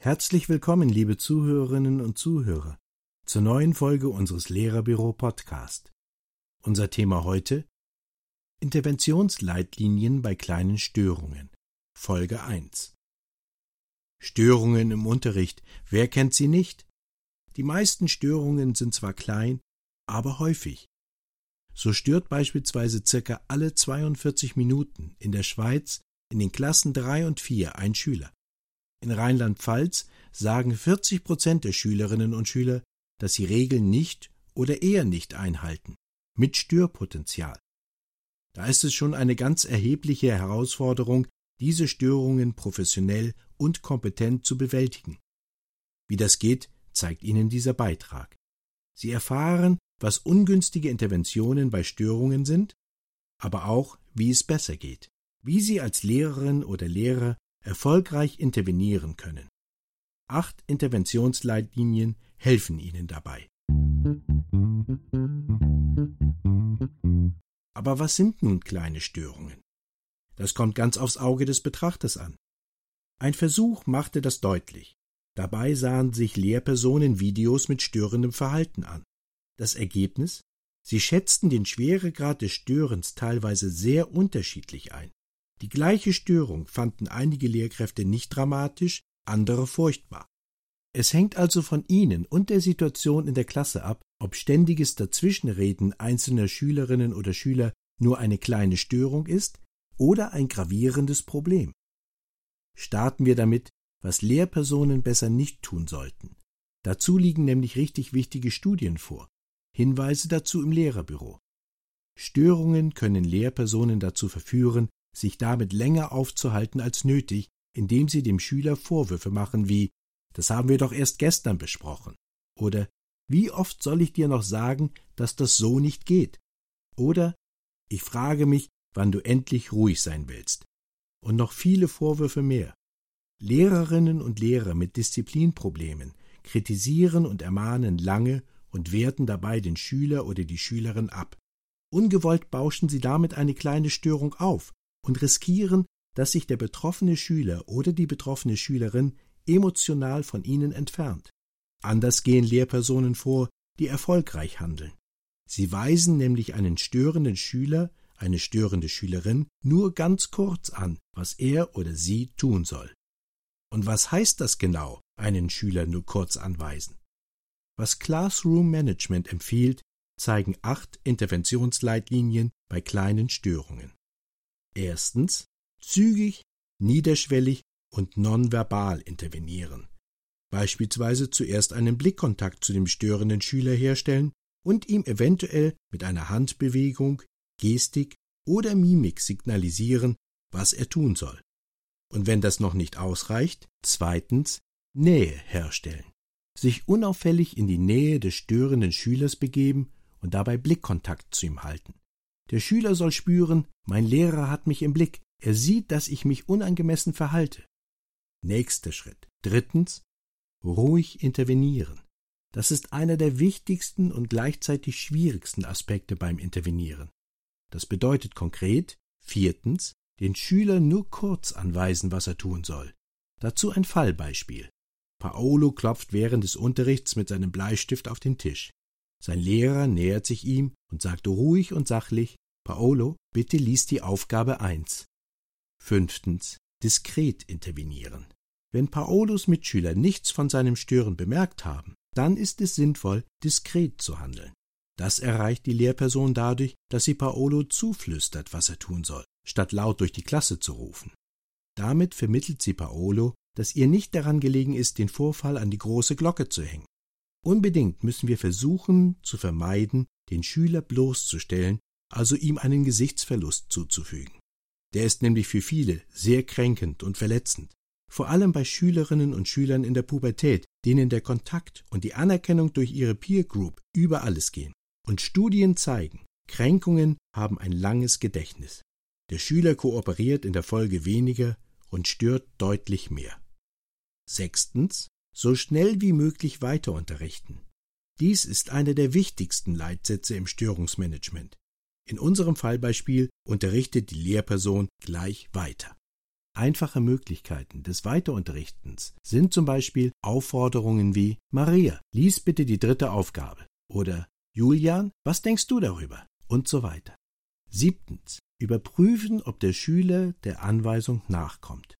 Herzlich willkommen, liebe Zuhörerinnen und Zuhörer, zur neuen Folge unseres Lehrerbüro Podcast. Unser Thema heute Interventionsleitlinien bei kleinen Störungen. Folge 1. Störungen im Unterricht. Wer kennt sie nicht? Die meisten Störungen sind zwar klein, aber häufig. So stört beispielsweise circa alle 42 Minuten in der Schweiz in den Klassen 3 und 4 ein Schüler. In Rheinland-Pfalz sagen 40 Prozent der Schülerinnen und Schüler, dass sie Regeln nicht oder eher nicht einhalten, mit Störpotenzial. Da ist es schon eine ganz erhebliche Herausforderung, diese Störungen professionell und kompetent zu bewältigen. Wie das geht, zeigt Ihnen dieser Beitrag. Sie erfahren, was ungünstige Interventionen bei Störungen sind, aber auch, wie es besser geht, wie Sie als Lehrerin oder Lehrer erfolgreich intervenieren können. Acht Interventionsleitlinien helfen Ihnen dabei. Aber was sind nun kleine Störungen? Das kommt ganz aufs Auge des Betrachters an. Ein Versuch machte das deutlich. Dabei sahen sich Lehrpersonen Videos mit störendem Verhalten an. Das Ergebnis? Sie schätzten den Schweregrad des Störens teilweise sehr unterschiedlich ein. Die gleiche Störung fanden einige Lehrkräfte nicht dramatisch, andere furchtbar. Es hängt also von Ihnen und der Situation in der Klasse ab, ob ständiges Dazwischenreden einzelner Schülerinnen oder Schüler nur eine kleine Störung ist oder ein gravierendes Problem. Starten wir damit, was Lehrpersonen besser nicht tun sollten. Dazu liegen nämlich richtig wichtige Studien vor. Hinweise dazu im Lehrerbüro. Störungen können Lehrpersonen dazu verführen, sich damit länger aufzuhalten als nötig, indem sie dem Schüler Vorwürfe machen wie Das haben wir doch erst gestern besprochen oder Wie oft soll ich dir noch sagen, dass das so nicht geht? oder Ich frage mich, wann du endlich ruhig sein willst. Und noch viele Vorwürfe mehr. Lehrerinnen und Lehrer mit Disziplinproblemen kritisieren und ermahnen lange und werten dabei den Schüler oder die Schülerin ab. Ungewollt bauschen sie damit eine kleine Störung auf, und riskieren, dass sich der betroffene Schüler oder die betroffene Schülerin emotional von ihnen entfernt. Anders gehen Lehrpersonen vor, die erfolgreich handeln. Sie weisen nämlich einen störenden Schüler, eine störende Schülerin nur ganz kurz an, was er oder sie tun soll. Und was heißt das genau, einen Schüler nur kurz anweisen? Was Classroom Management empfiehlt, zeigen acht Interventionsleitlinien bei kleinen Störungen. Erstens zügig, niederschwellig und nonverbal intervenieren. Beispielsweise zuerst einen Blickkontakt zu dem störenden Schüler herstellen und ihm eventuell mit einer Handbewegung, Gestik oder Mimik signalisieren, was er tun soll. Und wenn das noch nicht ausreicht, zweitens Nähe herstellen. Sich unauffällig in die Nähe des störenden Schülers begeben und dabei Blickkontakt zu ihm halten. Der Schüler soll spüren, mein Lehrer hat mich im Blick, er sieht, dass ich mich unangemessen verhalte. Nächster Schritt. Drittens. Ruhig intervenieren. Das ist einer der wichtigsten und gleichzeitig schwierigsten Aspekte beim Intervenieren. Das bedeutet konkret, viertens, den Schüler nur kurz anweisen, was er tun soll. Dazu ein Fallbeispiel. Paolo klopft während des Unterrichts mit seinem Bleistift auf den Tisch. Sein Lehrer nähert sich ihm und sagt ruhig und sachlich Paolo, bitte lies die Aufgabe 1. Fünftens. Diskret intervenieren. Wenn Paolos Mitschüler nichts von seinem Stören bemerkt haben, dann ist es sinnvoll, diskret zu handeln. Das erreicht die Lehrperson dadurch, dass sie Paolo zuflüstert, was er tun soll, statt laut durch die Klasse zu rufen. Damit vermittelt sie Paolo, dass ihr nicht daran gelegen ist, den Vorfall an die große Glocke zu hängen. Unbedingt müssen wir versuchen zu vermeiden, den Schüler bloßzustellen, also ihm einen Gesichtsverlust zuzufügen. Der ist nämlich für viele sehr kränkend und verletzend, vor allem bei Schülerinnen und Schülern in der Pubertät, denen der Kontakt und die Anerkennung durch ihre Peer Group über alles gehen. Und Studien zeigen, Kränkungen haben ein langes Gedächtnis. Der Schüler kooperiert in der Folge weniger und stört deutlich mehr. Sechstens, so schnell wie möglich weiter unterrichten. Dies ist einer der wichtigsten Leitsätze im Störungsmanagement. In unserem Fallbeispiel unterrichtet die Lehrperson gleich weiter. Einfache Möglichkeiten des Weiterunterrichtens sind zum Beispiel Aufforderungen wie Maria, lies bitte die dritte Aufgabe oder Julian, was denkst du darüber? und so weiter. Siebtens. Überprüfen, ob der Schüler der Anweisung nachkommt.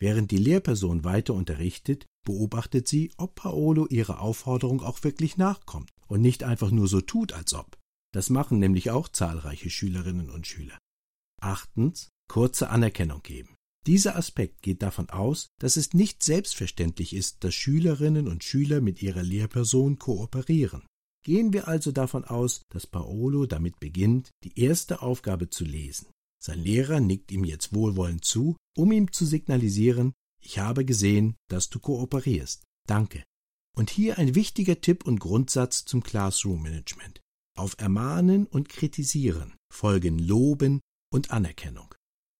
Während die Lehrperson weiter unterrichtet, beobachtet sie, ob Paolo ihrer Aufforderung auch wirklich nachkommt und nicht einfach nur so tut, als ob. Das machen nämlich auch zahlreiche Schülerinnen und Schüler. Achtens, kurze Anerkennung geben. Dieser Aspekt geht davon aus, dass es nicht selbstverständlich ist, dass Schülerinnen und Schüler mit ihrer Lehrperson kooperieren. Gehen wir also davon aus, dass Paolo damit beginnt, die erste Aufgabe zu lesen. Sein Lehrer nickt ihm jetzt wohlwollend zu, um ihm zu signalisieren, ich habe gesehen, dass du kooperierst. Danke. Und hier ein wichtiger Tipp und Grundsatz zum Classroom Management. Auf Ermahnen und Kritisieren folgen Loben und Anerkennung.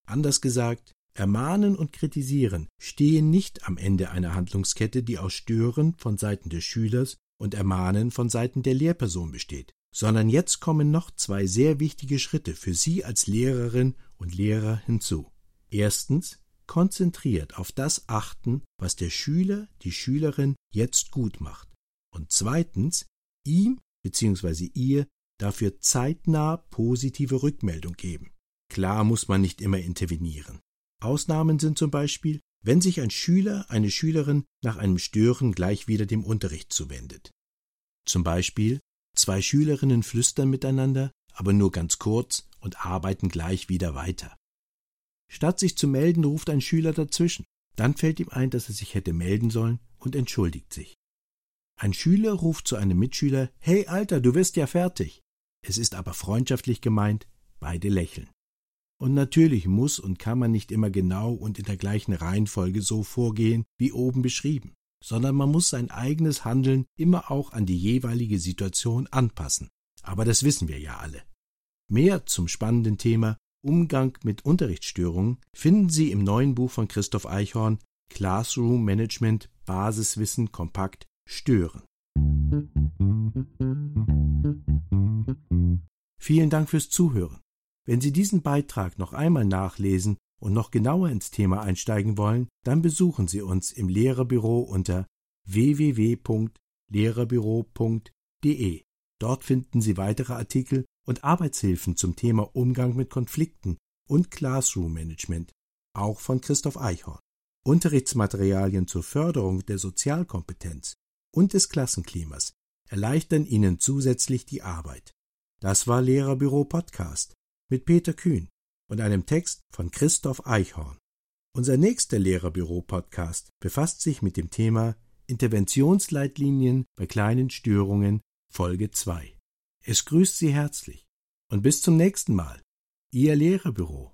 Anders gesagt, Ermahnen und Kritisieren stehen nicht am Ende einer Handlungskette, die aus Stören von Seiten des Schülers und Ermahnen von Seiten der Lehrperson besteht, sondern jetzt kommen noch zwei sehr wichtige Schritte für Sie als Lehrerin und Lehrer hinzu. Erstens konzentriert auf das achten, was der Schüler, die Schülerin jetzt gut macht. Und zweitens ihm bzw. ihr dafür zeitnah positive Rückmeldung geben. Klar muss man nicht immer intervenieren. Ausnahmen sind zum Beispiel, wenn sich ein Schüler, eine Schülerin nach einem Stören gleich wieder dem Unterricht zuwendet. Zum Beispiel zwei Schülerinnen flüstern miteinander, aber nur ganz kurz und arbeiten gleich wieder weiter. Statt sich zu melden, ruft ein Schüler dazwischen. Dann fällt ihm ein, dass er sich hätte melden sollen und entschuldigt sich. Ein Schüler ruft zu einem Mitschüler Hey Alter, du wirst ja fertig. Es ist aber freundschaftlich gemeint, beide lächeln. Und natürlich muss und kann man nicht immer genau und in der gleichen Reihenfolge so vorgehen, wie oben beschrieben, sondern man muss sein eigenes Handeln immer auch an die jeweilige Situation anpassen. Aber das wissen wir ja alle. Mehr zum spannenden Thema Umgang mit Unterrichtsstörungen finden Sie im neuen Buch von Christoph Eichhorn Classroom Management Basiswissen kompakt Stören. Vielen Dank fürs Zuhören. Wenn Sie diesen Beitrag noch einmal nachlesen und noch genauer ins Thema einsteigen wollen, dann besuchen Sie uns im Lehrerbüro unter www.lehrerbüro.de. Dort finden Sie weitere Artikel und Arbeitshilfen zum Thema Umgang mit Konflikten und Classroom Management, auch von Christoph Eichhorn. Unterrichtsmaterialien zur Förderung der Sozialkompetenz und des Klassenklimas erleichtern Ihnen zusätzlich die Arbeit. Das war Lehrerbüro Podcast mit Peter Kühn und einem Text von Christoph Eichhorn. Unser nächster Lehrerbüro-Podcast befasst sich mit dem Thema Interventionsleitlinien bei kleinen Störungen Folge 2. Es grüßt Sie herzlich und bis zum nächsten Mal. Ihr Lehrerbüro.